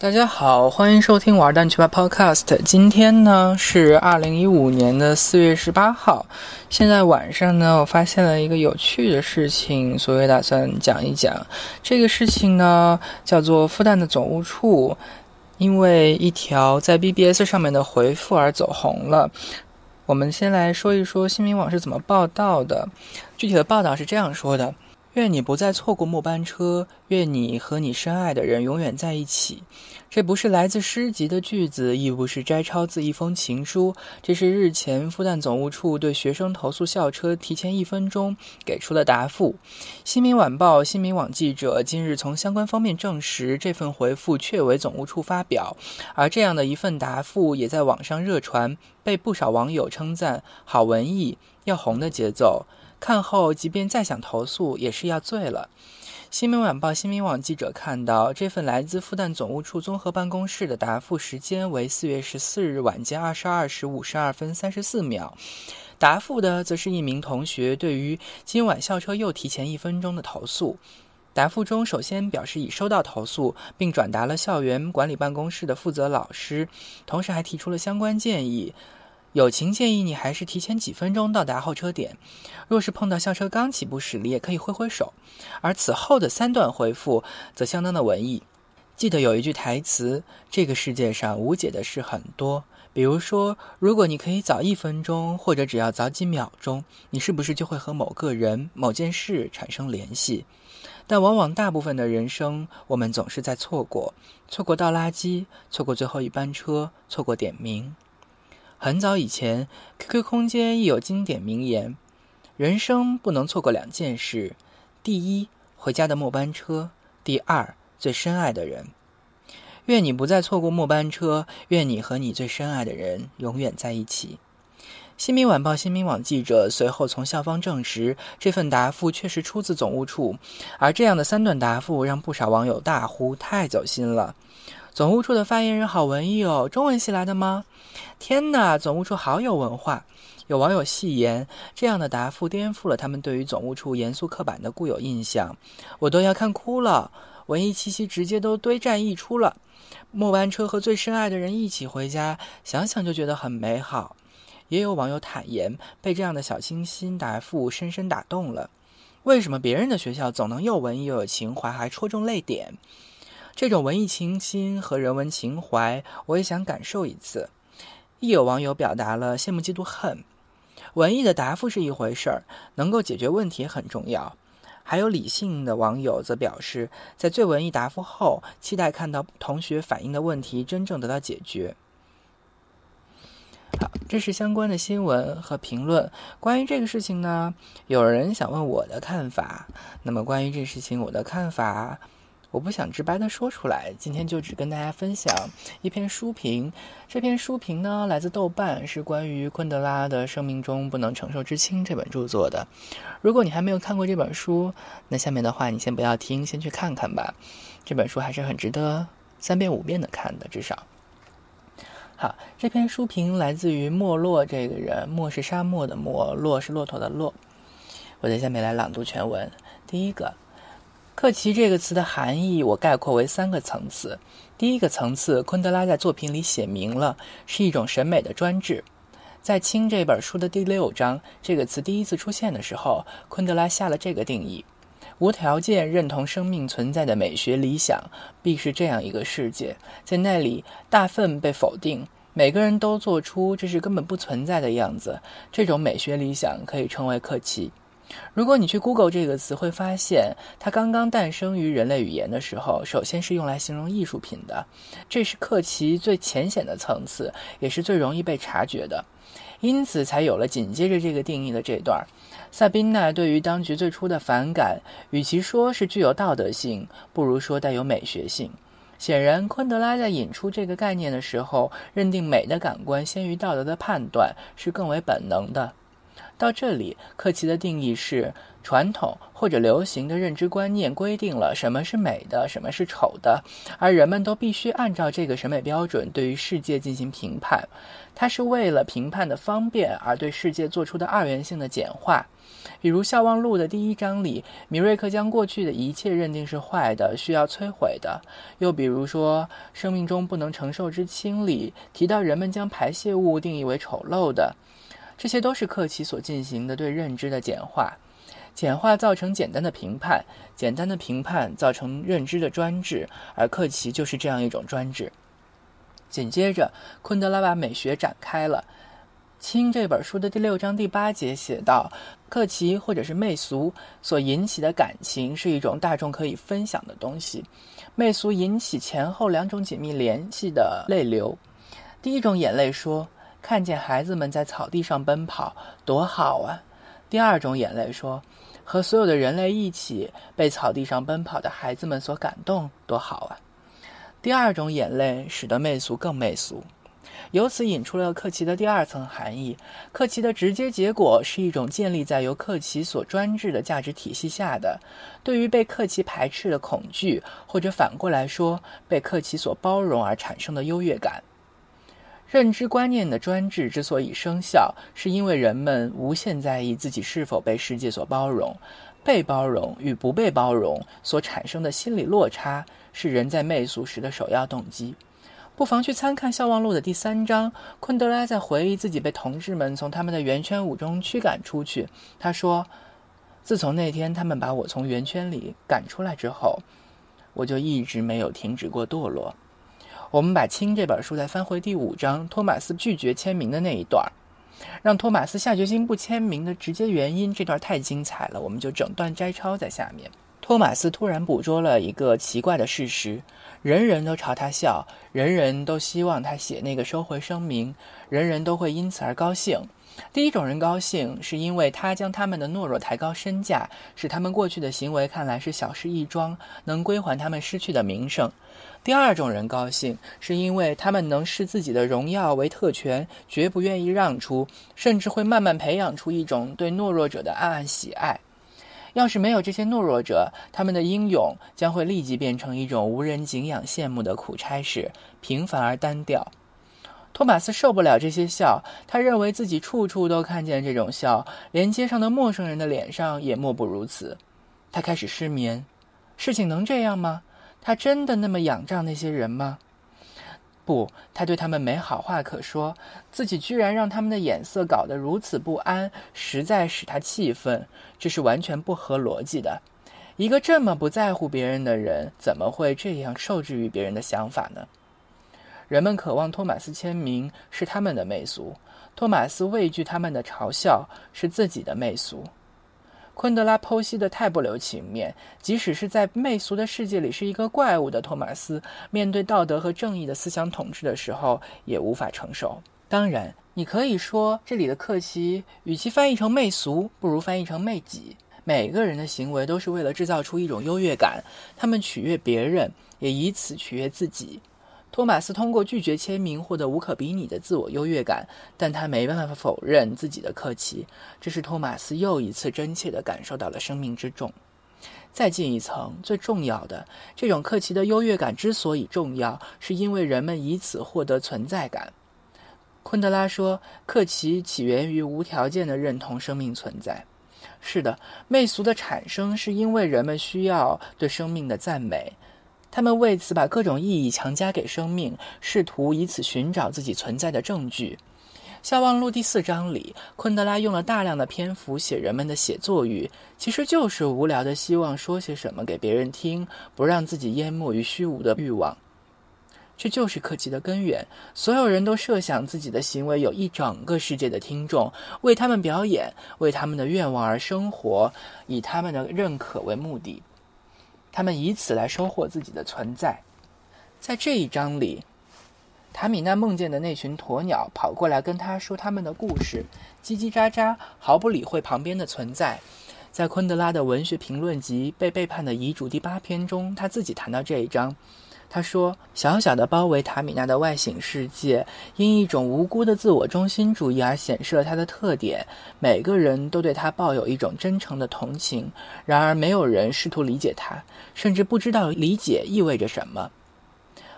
大家好，欢迎收听玩蛋去吧 Podcast。今天呢是二零一五年的四月十八号，现在晚上呢，我发现了一个有趣的事情，所以打算讲一讲。这个事情呢叫做复旦的总务处，因为一条在 BBS 上面的回复而走红了。我们先来说一说新民网是怎么报道的。具体的报道是这样说的。愿你不再错过末班车，愿你和你深爱的人永远在一起。这不是来自诗集的句子，亦不是摘抄自一封情书，这是日前复旦总务处对学生投诉校车提前一分钟给出的答复。新民晚报、新民网记者今日从相关方面证实，这份回复确为总务处发表，而这样的一份答复也在网上热传，被不少网友称赞好文艺、要红的节奏。看后，即便再想投诉，也是要醉了。新民晚报、新民网记者看到这份来自复旦总务处综合办公室的答复时间为四月十四日晚间二十二时五十二分三十四秒，答复的则是一名同学对于今晚校车又提前一分钟的投诉。答复中首先表示已收到投诉，并转达了校园管理办公室的负责老师，同时还提出了相关建议。友情建议你还是提前几分钟到达候车点。若是碰到校车刚起步时，你也可以挥挥手。而此后的三段回复则相当的文艺。记得有一句台词：“这个世界上无解的事很多。”比如说，如果你可以早一分钟，或者只要早几秒钟，你是不是就会和某个人、某件事产生联系？但往往大部分的人生，我们总是在错过：错过倒垃圾，错过最后一班车，错过点名。很早以前，QQ 空间亦有经典名言：“人生不能错过两件事，第一，回家的末班车；第二，最深爱的人。”愿你不再错过末班车，愿你和你最深爱的人永远在一起。新民晚报、新民网记者随后从校方证实，这份答复确实出自总务处，而这样的三段答复让不少网友大呼：“太走心了！”总务处的发言人好文艺哦，中文系来的吗？天哪，总务处好有文化！有网友戏言，这样的答复颠覆了他们对于总务处严肃刻板的固有印象，我都要看哭了。文艺气息直接都堆栈溢出了。末班车和最深爱的人一起回家，想想就觉得很美好。也有网友坦言，被这样的小清新答复深深打动了。为什么别人的学校总能又文艺又有情怀，还戳中泪点？这种文艺清新和人文情怀，我也想感受一次。亦有网友表达了羡慕、嫉妒、恨。文艺的答复是一回事儿，能够解决问题很重要。还有理性的网友则表示，在最文艺答复后，期待看到同学反映的问题真正得到解决。好，这是相关的新闻和评论。关于这个事情呢，有人想问我的看法。那么，关于这事情，我的看法。我不想直白的说出来，今天就只跟大家分享一篇书评。这篇书评呢，来自豆瓣，是关于昆德拉的《生命中不能承受之轻》这本著作的。如果你还没有看过这本书，那下面的话你先不要听，先去看看吧。这本书还是很值得三遍五遍的看的，至少。好，这篇书评来自于莫洛这个人，莫是沙漠的莫，洛是骆驼的骆。我在下面来朗读全文。第一个。克奇这个词的含义，我概括为三个层次。第一个层次，昆德拉在作品里写明了，是一种审美的专制。在《清》这本书的第六章，这个词第一次出现的时候，昆德拉下了这个定义：无条件认同生命存在的美学理想，必是这样一个世界，在那里大粪被否定，每个人都做出这是根本不存在的样子。这种美学理想可以称为克奇。如果你去 Google 这个词，会发现它刚刚诞生于人类语言的时候，首先是用来形容艺术品的。这是克奇最浅显的层次，也是最容易被察觉的，因此才有了紧接着这个定义的这段。萨宾娜对于当局最初的反感，与其说是具有道德性，不如说带有美学性。显然，昆德拉在引出这个概念的时候，认定美的感官先于道德的判断是更为本能的。到这里，克奇的定义是传统或者流行的认知观念规定了什么是美的，什么是丑的，而人们都必须按照这个审美标准对于世界进行评判。它是为了评判的方便而对世界做出的二元性的简化。比如《笑忘录》的第一章里，米瑞克将过去的一切认定是坏的，需要摧毁的；又比如说《生命中不能承受之轻》里提到人们将排泄物定义为丑陋的。这些都是克奇所进行的对认知的简化。简化造成简单的评判，简单的评判造成认知的专制，而克奇就是这样一种专制。紧接着，昆德拉把美学展开了。《清》这本书的第六章第八节写道：“克奇或者是媚俗所引起的感情是一种大众可以分享的东西。媚俗引起前后两种紧密联系的泪流。第一种眼泪说：看见孩子们在草地上奔跑，多好啊！第二种眼泪说。”和所有的人类一起被草地上奔跑的孩子们所感动，多好啊！第二种眼泪使得媚俗更媚俗，由此引出了克奇的第二层含义。克奇的直接结果是一种建立在由克奇所专制的价值体系下的，对于被克奇排斥的恐惧，或者反过来说，被克奇所包容而产生的优越感。认知观念的专制之所以生效，是因为人们无限在意自己是否被世界所包容。被包容与不被包容所产生的心理落差，是人在媚俗时的首要动机。不妨去参看《笑忘录》的第三章，昆德拉在回忆自己被同志们从他们的圆圈舞中驱赶出去。他说：“自从那天他们把我从圆圈里赶出来之后，我就一直没有停止过堕落。”我们把《清》这本书再翻回第五章，托马斯拒绝签名的那一段，让托马斯下决心不签名的直接原因，这段太精彩了，我们就整段摘抄在下面。托马斯突然捕捉了一个奇怪的事实：人人都朝他笑，人人都希望他写那个收回声明，人人都会因此而高兴。第一种人高兴，是因为他将他们的懦弱抬高身价，使他们过去的行为看来是小事一桩，能归还他们失去的名声。第二种人高兴，是因为他们能视自己的荣耀为特权，绝不愿意让出，甚至会慢慢培养出一种对懦弱者的暗暗喜爱。要是没有这些懦弱者，他们的英勇将会立即变成一种无人敬仰、羡慕的苦差事，平凡而单调。托马斯受不了这些笑，他认为自己处处都看见这种笑，连街上的陌生人的脸上也莫不如此。他开始失眠。事情能这样吗？他真的那么仰仗那些人吗？不，他对他们没好话可说。自己居然让他们的眼色搞得如此不安，实在使他气愤。这是完全不合逻辑的。一个这么不在乎别人的人，怎么会这样受制于别人的想法呢？人们渴望托马斯签名，是他们的媚俗；托马斯畏惧他们的嘲笑，是自己的媚俗。昆德拉剖析的太不留情面，即使是在媚俗的世界里是一个怪物的托马斯，面对道德和正义的思想统治的时候，也无法承受。当然，你可以说这里的克奇，与其翻译成媚俗，不如翻译成媚己。每个人的行为都是为了制造出一种优越感，他们取悦别人，也以此取悦自己。托马斯通过拒绝签名获得无可比拟的自我优越感，但他没办法否认自己的客气。这是托马斯又一次真切地感受到了生命之重。再进一层，最重要的，这种客气的优越感之所以重要，是因为人们以此获得存在感。昆德拉说，客气起源于无条件的认同生命存在。是的，媚俗的产生是因为人们需要对生命的赞美。他们为此把各种意义强加给生命，试图以此寻找自己存在的证据。《笑忘录》第四章里，昆德拉用了大量的篇幅写人们的写作欲，其实就是无聊的希望说些什么给别人听，不让自己淹没于虚无的欲望。这就是客气的根源。所有人都设想自己的行为有一整个世界的听众，为他们表演，为他们的愿望而生活，以他们的认可为目的。他们以此来收获自己的存在。在这一章里，塔米娜梦见的那群鸵鸟跑过来跟他说他们的故事，叽叽喳喳，毫不理会旁边的存在。在昆德拉的文学评论集《被背叛的遗嘱》第八篇中，他自己谈到这一章。他说：“小小的包围塔米娜的外形世界，因一种无辜的自我中心主义而显示了它的特点。每个人都对他抱有一种真诚的同情，然而没有人试图理解他，甚至不知道理解意味着什么。”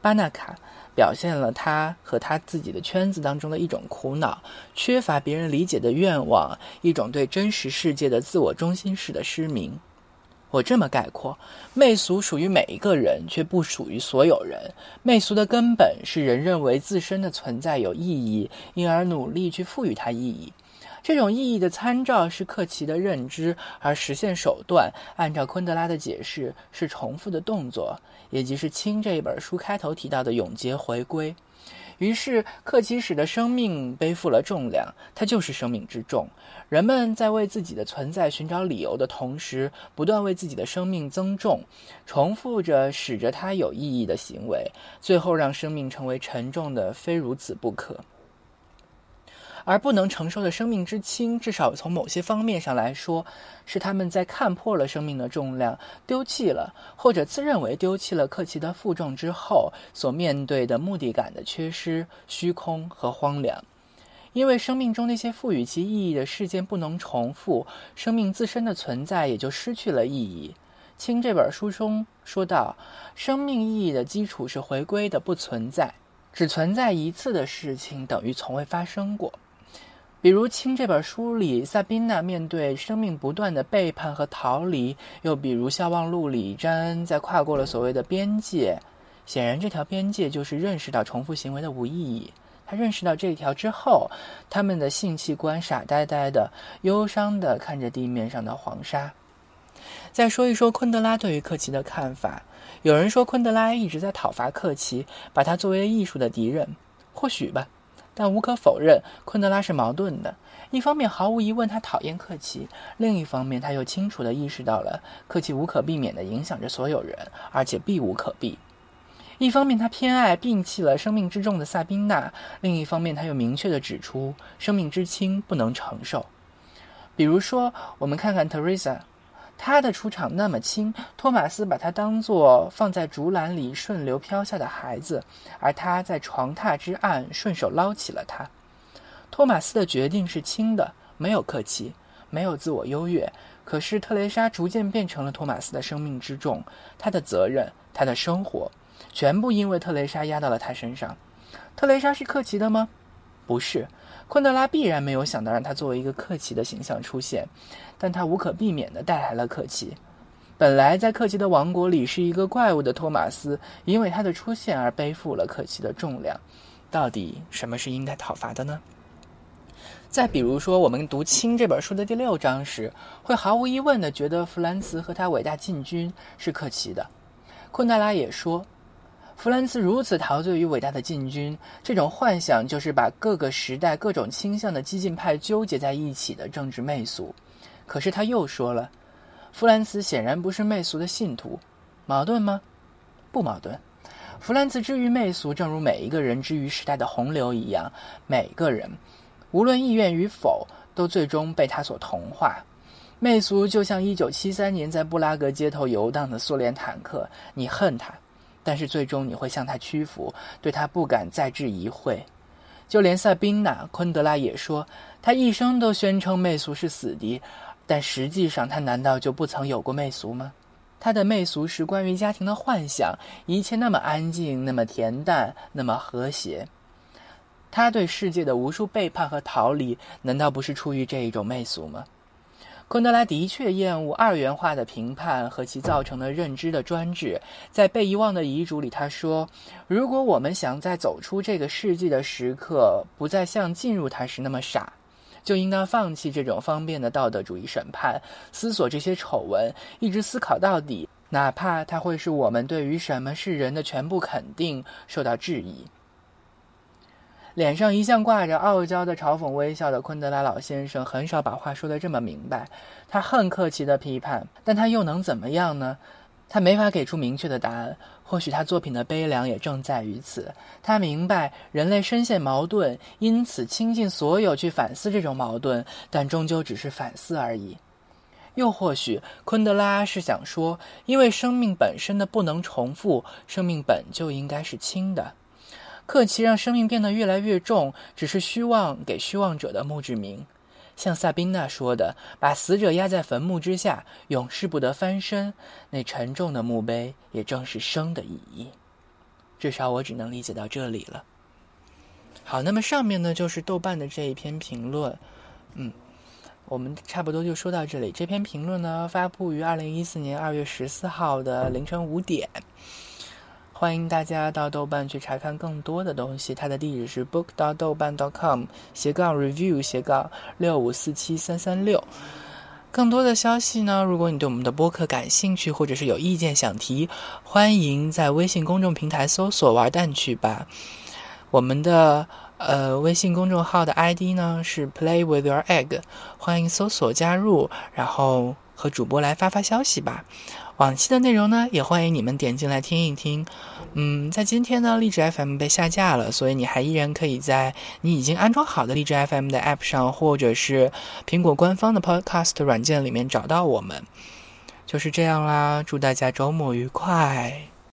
巴纳卡表现了他和他自己的圈子当中的一种苦恼，缺乏别人理解的愿望，一种对真实世界的自我中心式的失明。我这么概括：媚俗属于每一个人，却不属于所有人。媚俗的根本是人认为自身的存在有意义，因而努力去赋予它意义。这种意义的参照是克奇的认知，而实现手段，按照昆德拉的解释，是重复的动作，也即是《清》这一本书开头提到的永劫回归。于是，克奇使得生命背负了重量，它就是生命之重。人们在为自己的存在寻找理由的同时，不断为自己的生命增重，重复着使着它有意义的行为，最后让生命成为沉重的，非如此不可。而不能承受的生命之轻，至少从某些方面上来说，是他们在看破了生命的重量，丢弃了或者自认为丢弃了克奇的负重之后所面对的目的感的缺失、虚空和荒凉。因为生命中那些赋予其意义的事件不能重复，生命自身的存在也就失去了意义。清这本书中说到，生命意义的基础是回归的不存在，只存在一次的事情等于从未发生过。比如《清》这本书里，萨宾娜面对生命不断的背叛和逃离；又比如《笑忘录》里，詹恩在跨过了所谓的边界。显然，这条边界就是认识到重复行为的无意义。他认识到这一条之后，他们的性器官傻呆呆的、忧伤的看着地面上的黄沙。再说一说昆德拉对于克奇的看法。有人说昆德拉一直在讨伐克奇，把他作为艺术的敌人。或许吧。但无可否认，昆德拉是矛盾的。一方面，毫无疑问，他讨厌克奇；另一方面，他又清楚地意识到了克奇无可避免地影响着所有人，而且避无可避。一方面，他偏爱摒弃了生命之重的萨宾娜；另一方面，他又明确地指出生命之轻不能承受。比如说，我们看看特瑞莎。他的出场那么轻，托马斯把他当作放在竹篮里顺流飘下的孩子，而他在床榻之岸顺手捞起了他。托马斯的决定是轻的，没有客气，没有自我优越。可是特蕾莎逐渐变成了托马斯的生命之重，他的责任，他的生活，全部因为特蕾莎压到了他身上。特蕾莎是客气的吗？不是。昆德拉必然没有想到让他作为一个克奇的形象出现，但他无可避免地带来了克奇。本来在克奇的王国里是一个怪物的托马斯，因为他的出现而背负了克奇的重量。到底什么是应该讨伐的呢？再比如说，我们读《清》这本书的第六章时，会毫无疑问地觉得弗兰茨和他伟大进军是克奇的。昆德拉也说。弗兰茨如此陶醉于伟大的进军，这种幻想就是把各个时代各种倾向的激进派纠结在一起的政治媚俗。可是他又说了，弗兰茨显然不是媚俗的信徒，矛盾吗？不矛盾。弗兰茨之于媚俗，正如每一个人之于时代的洪流一样，每个人，无论意愿与否，都最终被他所同化。媚俗就像1973年在布拉格街头游荡的苏联坦克，你恨他。但是最终你会向他屈服，对他不敢再置疑会。就连萨宾娜·昆德拉也说，他一生都宣称媚俗是死敌，但实际上他难道就不曾有过媚俗吗？他的媚俗是关于家庭的幻想，一切那么安静，那么恬淡，那么和谐。他对世界的无数背叛和逃离，难道不是出于这一种媚俗吗？昆德拉的确厌恶二元化的评判和其造成的认知的专制。在被遗忘的遗嘱里，他说：“如果我们想在走出这个世纪的时刻不再像进入它时那么傻，就应当放弃这种方便的道德主义审判，思索这些丑闻，一直思考到底，哪怕它会使我们对于什么是人的全部肯定受到质疑。”脸上一向挂着傲娇的嘲讽微笑的昆德拉老先生，很少把话说得这么明白。他恨客气的批判，但他又能怎么样呢？他没法给出明确的答案。或许他作品的悲凉也正在于此。他明白人类深陷矛盾，因此倾尽所有去反思这种矛盾，但终究只是反思而已。又或许昆德拉是想说，因为生命本身的不能重复，生命本就应该是轻的。克奇让生命变得越来越重，只是虚妄给虚妄者的墓志铭。像萨宾娜说的：“把死者压在坟墓之下，永世不得翻身。”那沉重的墓碑，也正是生的意义。至少我只能理解到这里了。好，那么上面呢就是豆瓣的这一篇评论，嗯。我们差不多就说到这里。这篇评论呢，发布于二零一四年二月十四号的凌晨五点。欢迎大家到豆瓣去查看更多的东西。它的地址是 book. 到豆瓣 .com 斜杠 review 斜杠六五四七三三六。更多的消息呢，如果你对我们的播客感兴趣，或者是有意见想提，欢迎在微信公众平台搜索“玩蛋去吧”。我们的。呃，微信公众号的 ID 呢是 Play with your egg，欢迎搜索加入，然后和主播来发发消息吧。往期的内容呢，也欢迎你们点进来听一听。嗯，在今天呢，荔枝 FM 被下架了，所以你还依然可以在你已经安装好的荔枝 FM 的 App 上，或者是苹果官方的 Podcast 软件里面找到我们。就是这样啦，祝大家周末愉快。